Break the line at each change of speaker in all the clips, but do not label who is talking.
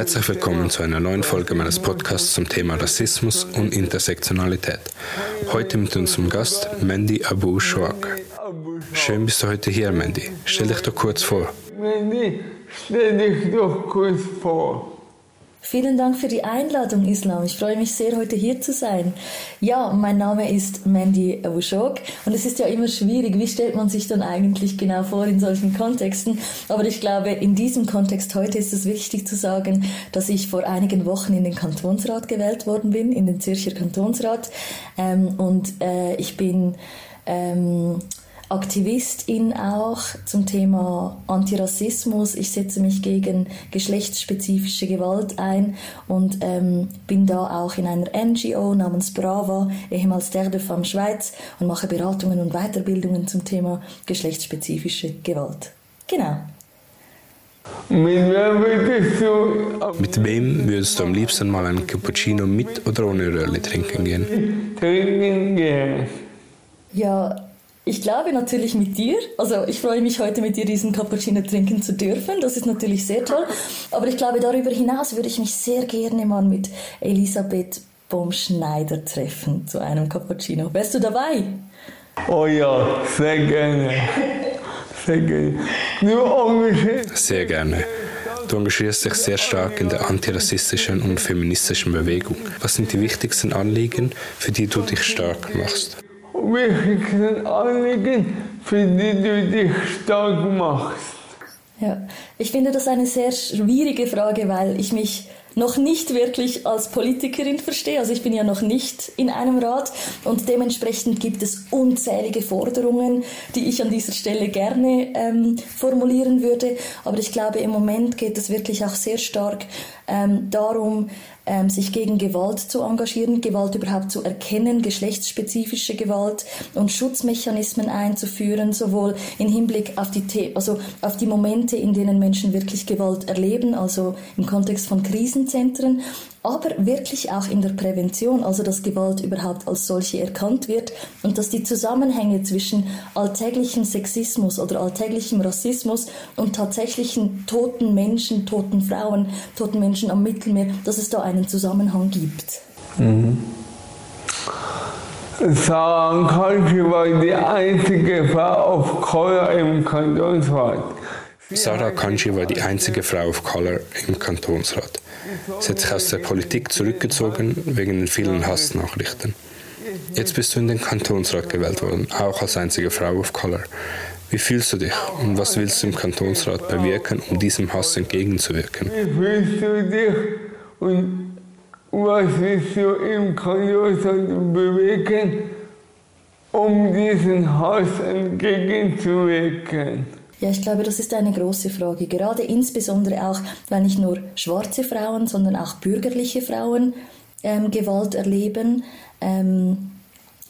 Herzlich willkommen zu einer neuen Folge meines Podcasts zum Thema Rassismus und Intersektionalität. Heute mit unserem Gast Mandy Abu Shwak. Schön bist du heute hier, Mandy. Stell dich doch kurz vor.
Mandy, stell dich doch kurz vor.
Vielen Dank für die Einladung, Islam. Ich freue mich sehr, heute hier zu sein. Ja, mein Name ist Mandy Awushok und es ist ja immer schwierig, wie stellt man sich dann eigentlich genau vor in solchen Kontexten. Aber ich glaube, in diesem Kontext heute ist es wichtig zu sagen, dass ich vor einigen Wochen in den Kantonsrat gewählt worden bin, in den Zürcher Kantonsrat. Ähm, und äh, ich bin ähm, Aktivistin auch zum Thema Antirassismus. Ich setze mich gegen geschlechtsspezifische Gewalt ein und ähm, bin da auch in einer NGO namens Brava, ehemals Terre de Femme Schweiz und mache Beratungen und Weiterbildungen zum Thema geschlechtsspezifische Gewalt. Genau.
Mit wem würdest du, mit wem würdest du am liebsten mal einen Cappuccino mit oder ohne Röhrli trinken gehen?
Trinken gehen.
Ja, ich glaube natürlich mit dir. Also ich freue mich heute mit dir diesen Cappuccino trinken zu dürfen. Das ist natürlich sehr toll. Aber ich glaube darüber hinaus würde ich mich sehr gerne mal mit Elisabeth Baumschneider treffen zu einem Cappuccino. Wärst du dabei?
Oh ja, sehr gerne. Sehr gerne.
Sehr gerne. Du engagierst dich sehr stark in der antirassistischen und feministischen Bewegung. Was sind die wichtigsten Anliegen, für die du dich stark machst?
Wichtigsten Anliegen, für die du dich stark machst?
Ja, ich finde das eine sehr schwierige Frage, weil ich mich noch nicht wirklich als Politikerin verstehe. Also ich bin ja noch nicht in einem Rat und dementsprechend gibt es unzählige Forderungen, die ich an dieser Stelle gerne ähm, formulieren würde. Aber ich glaube, im Moment geht es wirklich auch sehr stark ähm, darum, ähm, sich gegen Gewalt zu engagieren, Gewalt überhaupt zu erkennen, geschlechtsspezifische Gewalt und Schutzmechanismen einzuführen, sowohl im Hinblick auf die, also auf die Momente, in denen Menschen wirklich Gewalt erleben, also im Kontext von Krisenzentren, aber wirklich auch in der Prävention, also dass Gewalt überhaupt als solche erkannt wird und dass die Zusammenhänge zwischen alltäglichem Sexismus oder alltäglichem Rassismus und tatsächlichen toten Menschen, toten Frauen, toten Menschen am Mittelmeer, dass es da einen Zusammenhang gibt. Mhm.
Sarah Kalki war die einzige Frau auf Color im Kantonsrat.
Sarah Kanji war die einzige Frau of Color im Kantonsrat. Sie hat sich aus der Politik zurückgezogen wegen den vielen Hassnachrichten. Jetzt bist du in den Kantonsrat gewählt worden, auch als einzige Frau of Color. Wie fühlst du dich und was willst du im Kantonsrat bewirken, um diesem Hass entgegenzuwirken?
Wie fühlst du dich und was willst du im Kantonsrat bewirken, um diesem Hass entgegenzuwirken?
Ja, ich glaube, das ist eine große Frage. Gerade insbesondere auch, weil nicht nur schwarze Frauen, sondern auch bürgerliche Frauen ähm, Gewalt erleben. Ähm,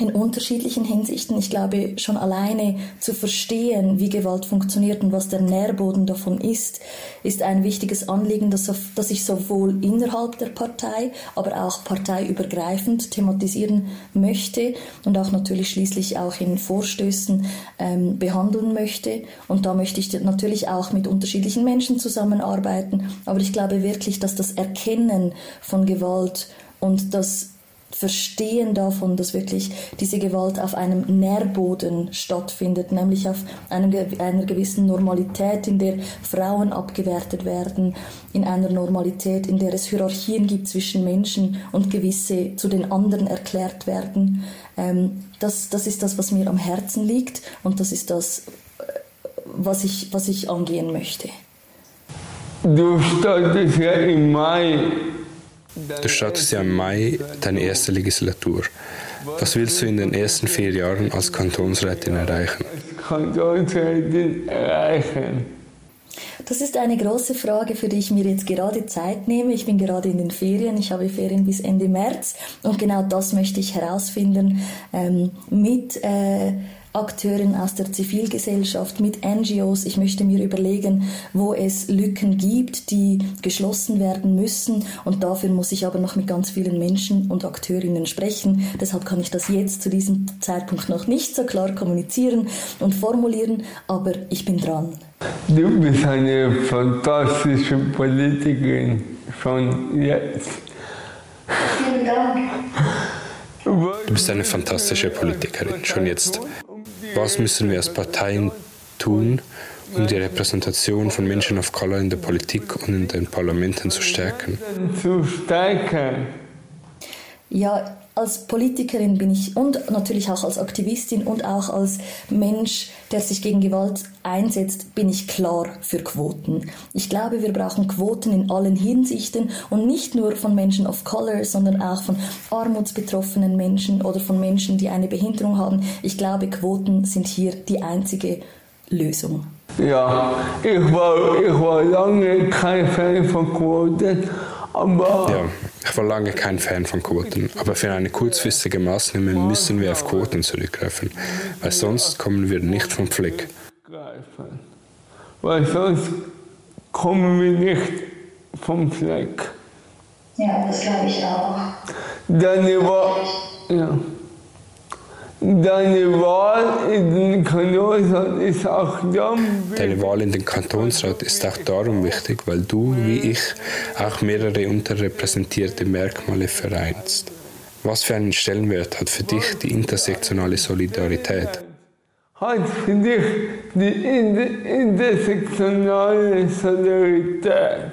in unterschiedlichen Hinsichten. Ich glaube, schon alleine zu verstehen, wie Gewalt funktioniert und was der Nährboden davon ist, ist ein wichtiges Anliegen, das, ich sowohl innerhalb der Partei, aber auch parteiübergreifend thematisieren möchte und auch natürlich schließlich auch in Vorstößen ähm, behandeln möchte. Und da möchte ich natürlich auch mit unterschiedlichen Menschen zusammenarbeiten. Aber ich glaube wirklich, dass das Erkennen von Gewalt und das Verstehen davon, dass wirklich diese Gewalt auf einem Nährboden stattfindet, nämlich auf einem, einer gewissen Normalität, in der Frauen abgewertet werden, in einer Normalität, in der es Hierarchien gibt zwischen Menschen und gewisse zu den anderen erklärt werden. Ähm, das, das ist das, was mir am Herzen liegt und das ist das, äh, was ich, was ich angehen möchte.
Du startest ja im Mai
Du startest ja im Mai deine erste Legislatur. Was willst du in den ersten vier Jahren als Kantonsrätin erreichen?
Kantonsrätin erreichen.
Das ist eine große Frage, für die ich mir jetzt gerade Zeit nehme. Ich bin gerade in den Ferien. Ich habe Ferien bis Ende März und genau das möchte ich herausfinden ähm, mit äh, Akteuren aus der Zivilgesellschaft, mit NGOs. Ich möchte mir überlegen, wo es Lücken gibt, die geschlossen werden müssen. Und dafür muss ich aber noch mit ganz vielen Menschen und Akteurinnen sprechen. Deshalb kann ich das jetzt zu diesem Zeitpunkt noch nicht so klar kommunizieren und formulieren, aber ich bin dran.
Du bist eine fantastische Politikerin. schon jetzt.
Vielen Dank.
Du bist eine fantastische Politikerin, schon jetzt. Was müssen wir als Parteien tun, um die Repräsentation von Menschen of Color in der Politik und in den Parlamenten zu stärken?
Zu stärken.
Ja, als Politikerin bin ich und natürlich auch als Aktivistin und auch als Mensch, der sich gegen Gewalt einsetzt, bin ich klar für Quoten. Ich glaube, wir brauchen Quoten in allen Hinsichten und nicht nur von Menschen of Color, sondern auch von armutsbetroffenen Menschen oder von Menschen, die eine Behinderung haben. Ich glaube, Quoten sind hier die einzige Lösung.
Ja, ich war, ich war lange kein Fan von Quoten, aber
Ja, ich war lange kein Fan von Quoten, aber für eine kurzfristige Maßnahme müssen wir auf Quoten zurückgreifen, weil sonst kommen wir nicht vom Fleck.
greifen. Weil sonst kommen wir nicht vom Fleck.
Ja, das glaube ich auch.
Deine Wahl, ja. Deine Wahl in den Kantonsrat ist auch dann
Deine Wahl in den Kantonsrat ist auch darum wichtig, weil du, wie ich, auch mehrere unterrepräsentierte Merkmale vereinst. Was für einen Stellenwert hat für dich die intersektionale Solidarität?
hat für dich die inter intersektionale Solidarität.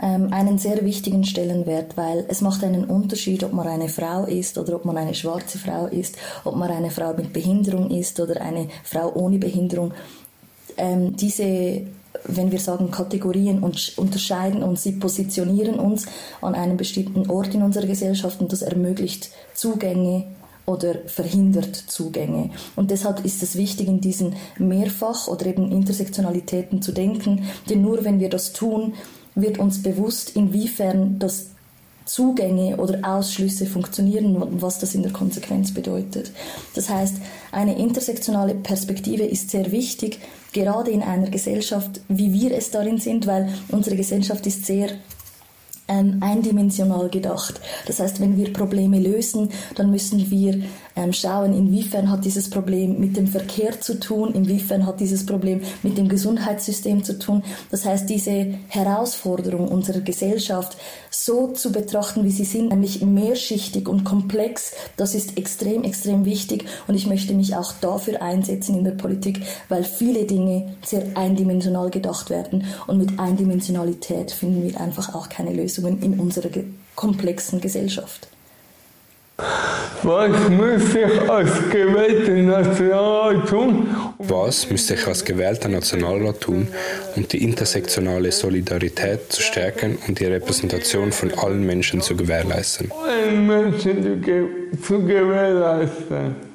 Ähm, einen sehr wichtigen Stellenwert, weil es macht einen Unterschied, ob man eine Frau ist oder ob man eine schwarze Frau ist, ob man eine Frau mit Behinderung ist oder eine Frau ohne Behinderung. Ähm, diese, wenn wir sagen Kategorien und unterscheiden uns, sie positionieren uns an einem bestimmten Ort in unserer Gesellschaft und das ermöglicht Zugänge oder verhindert Zugänge. Und deshalb ist es wichtig, in diesen Mehrfach- oder eben Intersektionalitäten zu denken, denn nur wenn wir das tun, wird uns bewusst, inwiefern das Zugänge oder Ausschlüsse funktionieren und was das in der Konsequenz bedeutet. Das heißt, eine intersektionale Perspektive ist sehr wichtig, gerade in einer Gesellschaft, wie wir es darin sind, weil unsere Gesellschaft ist sehr ähm, eindimensional gedacht. Das heißt, wenn wir Probleme lösen, dann müssen wir schauen, inwiefern hat dieses Problem mit dem Verkehr zu tun, inwiefern hat dieses Problem mit dem Gesundheitssystem zu tun. Das heißt, diese Herausforderung unserer Gesellschaft so zu betrachten, wie sie sind, nämlich mehrschichtig und komplex, das ist extrem, extrem wichtig und ich möchte mich auch dafür einsetzen in der Politik, weil viele Dinge sehr eindimensional gedacht werden und mit Eindimensionalität finden wir einfach auch keine Lösungen in unserer komplexen Gesellschaft.
Was muss ich als gewählter Nationalrat tun,
Was müsste ich als gewählter Nationalrat tun, um die intersektionale Solidarität zu stärken und die Repräsentation von allen Menschen zu gewährleisten?
allen Menschen zu gewährleisten?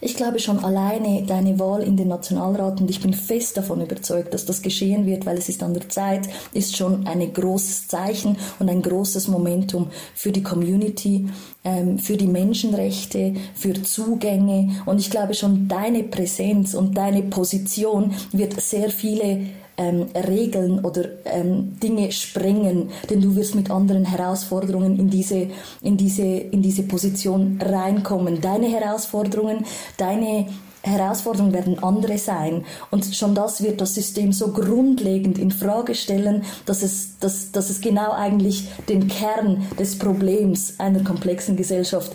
Ich glaube schon alleine deine Wahl in den Nationalrat und ich bin fest davon überzeugt, dass das geschehen wird, weil es ist an der Zeit, ist schon ein großes Zeichen und ein großes Momentum für die Community, ähm, für die Menschenrechte, für Zugänge. Und ich glaube schon deine Präsenz und deine Position wird sehr viele ähm, Regeln oder ähm, Dinge sprengen, denn du wirst mit anderen Herausforderungen in diese, in diese, in diese Position reinkommen. Deine Herausforderungen, deine Herausforderungen werden andere sein. Und schon das wird das System so grundlegend in Frage stellen, dass es, dass, dass es genau eigentlich den Kern des Problems einer komplexen Gesellschaft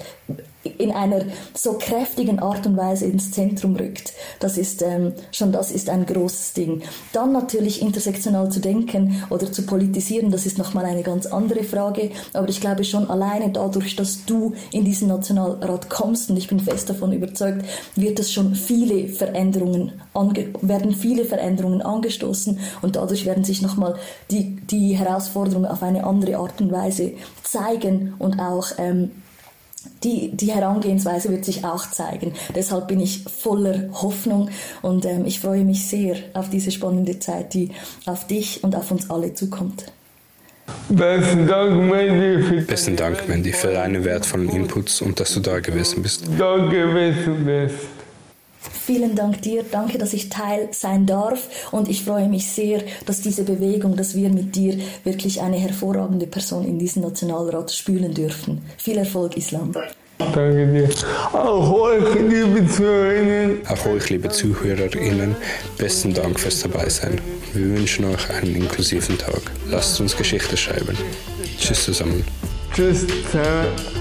in einer so kräftigen Art und Weise ins Zentrum rückt. Das ist ähm, schon das ist ein großes Ding. Dann natürlich intersektional zu denken oder zu politisieren, das ist nochmal eine ganz andere Frage. Aber ich glaube schon alleine dadurch, dass du in diesen Nationalrat kommst und ich bin fest davon überzeugt, wird es schon viele Veränderungen ange werden viele Veränderungen angestoßen und dadurch werden sich nochmal die die Herausforderungen auf eine andere Art und Weise zeigen und auch ähm, die, die Herangehensweise wird sich auch zeigen. Deshalb bin ich voller Hoffnung und ähm, ich freue mich sehr auf diese spannende Zeit, die auf dich und auf uns alle zukommt.
Besten Dank, Mandy, für
Besten Dank, Mandy, für deine wertvollen Inputs und dass du da gewesen bist.
da gewesen bist.
Vielen Dank dir, danke, dass ich Teil sein darf und ich freue mich sehr, dass diese Bewegung, dass wir mit dir wirklich eine hervorragende Person in diesem Nationalrat spülen dürfen. Viel Erfolg, Islam.
Danke dir. Auch euch, liebe Zuhörerinnen.
Auch euch, liebe Zuhörerinnen, besten Dank fürs Dabeisein. Wir wünschen euch einen inklusiven Tag. Lasst uns Geschichte schreiben. Tschüss zusammen.
Tschüss zusammen.